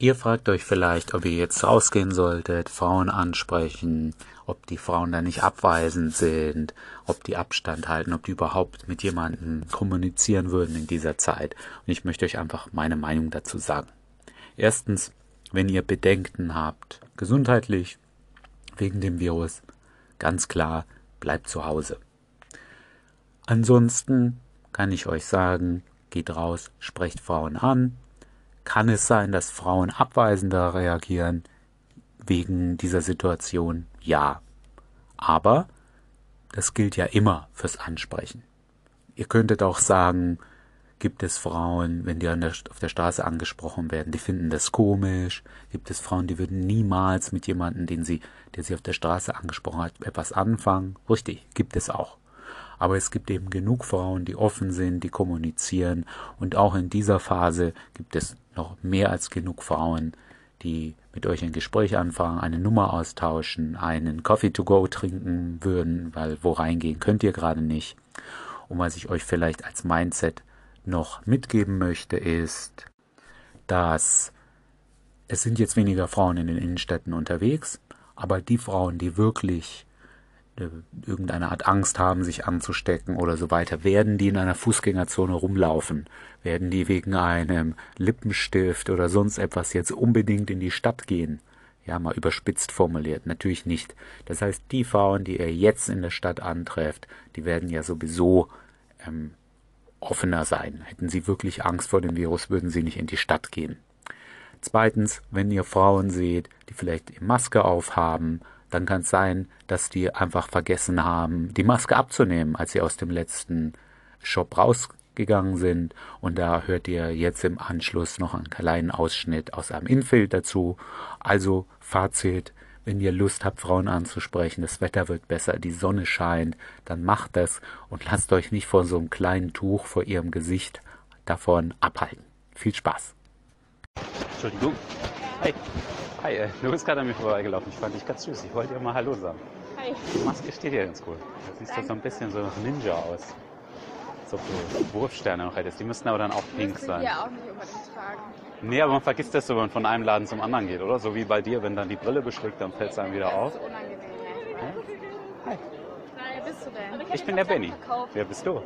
Ihr fragt euch vielleicht, ob ihr jetzt rausgehen solltet, Frauen ansprechen, ob die Frauen da nicht abweisend sind, ob die Abstand halten, ob die überhaupt mit jemandem kommunizieren würden in dieser Zeit. Und ich möchte euch einfach meine Meinung dazu sagen. Erstens, wenn ihr Bedenken habt, gesundheitlich, wegen dem Virus, ganz klar, bleibt zu Hause. Ansonsten kann ich euch sagen, geht raus, sprecht Frauen an, kann es sein, dass Frauen abweisender reagieren wegen dieser Situation? Ja. Aber das gilt ja immer fürs Ansprechen. Ihr könntet auch sagen, gibt es Frauen, wenn die auf der Straße angesprochen werden, die finden das komisch. Gibt es Frauen, die würden niemals mit jemandem, den sie, der sie auf der Straße angesprochen hat, etwas anfangen? Richtig, gibt es auch. Aber es gibt eben genug Frauen, die offen sind, die kommunizieren. Und auch in dieser Phase gibt es noch mehr als genug Frauen, die mit euch ein Gespräch anfangen, eine Nummer austauschen, einen Coffee to go trinken würden, weil wo reingehen könnt ihr gerade nicht. Und was ich euch vielleicht als Mindset noch mitgeben möchte, ist, dass es sind jetzt weniger Frauen in den Innenstädten unterwegs, aber die Frauen, die wirklich irgendeine Art Angst haben, sich anzustecken oder so weiter, werden die in einer Fußgängerzone rumlaufen? Werden die wegen einem Lippenstift oder sonst etwas jetzt unbedingt in die Stadt gehen? Ja, mal überspitzt formuliert. Natürlich nicht. Das heißt, die Frauen, die ihr jetzt in der Stadt antrefft, die werden ja sowieso ähm, offener sein. Hätten sie wirklich Angst vor dem Virus, würden sie nicht in die Stadt gehen. Zweitens, wenn ihr Frauen seht, die vielleicht Maske aufhaben, dann kann es sein, dass die einfach vergessen haben, die Maske abzunehmen, als sie aus dem letzten Shop rausgegangen sind. Und da hört ihr jetzt im Anschluss noch einen kleinen Ausschnitt aus einem Infield dazu. Also Fazit, wenn ihr Lust habt, Frauen anzusprechen, das Wetter wird besser, die Sonne scheint, dann macht das und lasst euch nicht vor so einem kleinen Tuch vor ihrem Gesicht davon abhalten. Viel Spaß. Entschuldigung. Hey. Hi, äh, du bist gerade an mir vorbeigelaufen. Ich fand dich ganz süß. Ich wollte dir mal Hallo sagen. Hi. Die Maske steht dir ganz cool. Da siehst du so ein bisschen so Ninja aus. So für Wurfsterne noch hättest. Die müssten aber dann auch pink Müsste sein. hier auch nicht unbedingt tragen. Nee, aber man vergisst das so, wenn man von einem Laden zum anderen geht, oder? So wie bei dir, wenn dann die Brille beschlägt, dann fällt es einem wieder Das auf. ist unangenehm. Ne? Hi. Wer bist du denn? Ich bin der Benny. Wer bist du?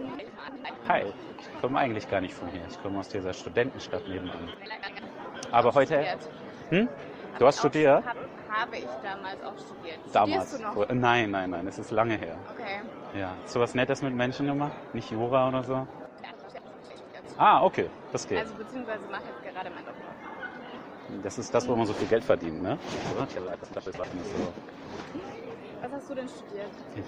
Hi. Ich komme eigentlich gar nicht von hier. Ich komme aus dieser Studentenstadt nebenan. Aber heute. Hm? Du hast studiert? Hab, habe ich damals auch studiert. Damals. Studierst du noch? Wo- Nein, nein, nein, es ist lange her. Okay. Ja. So was Nettes mit Menschen gemacht? Nicht Jura oder so? Ah, okay. Das geht. Also beziehungsweise mache jetzt gerade mein Doktor. Das ist das, wo man so viel Geld verdient, ne? Was hast du denn studiert?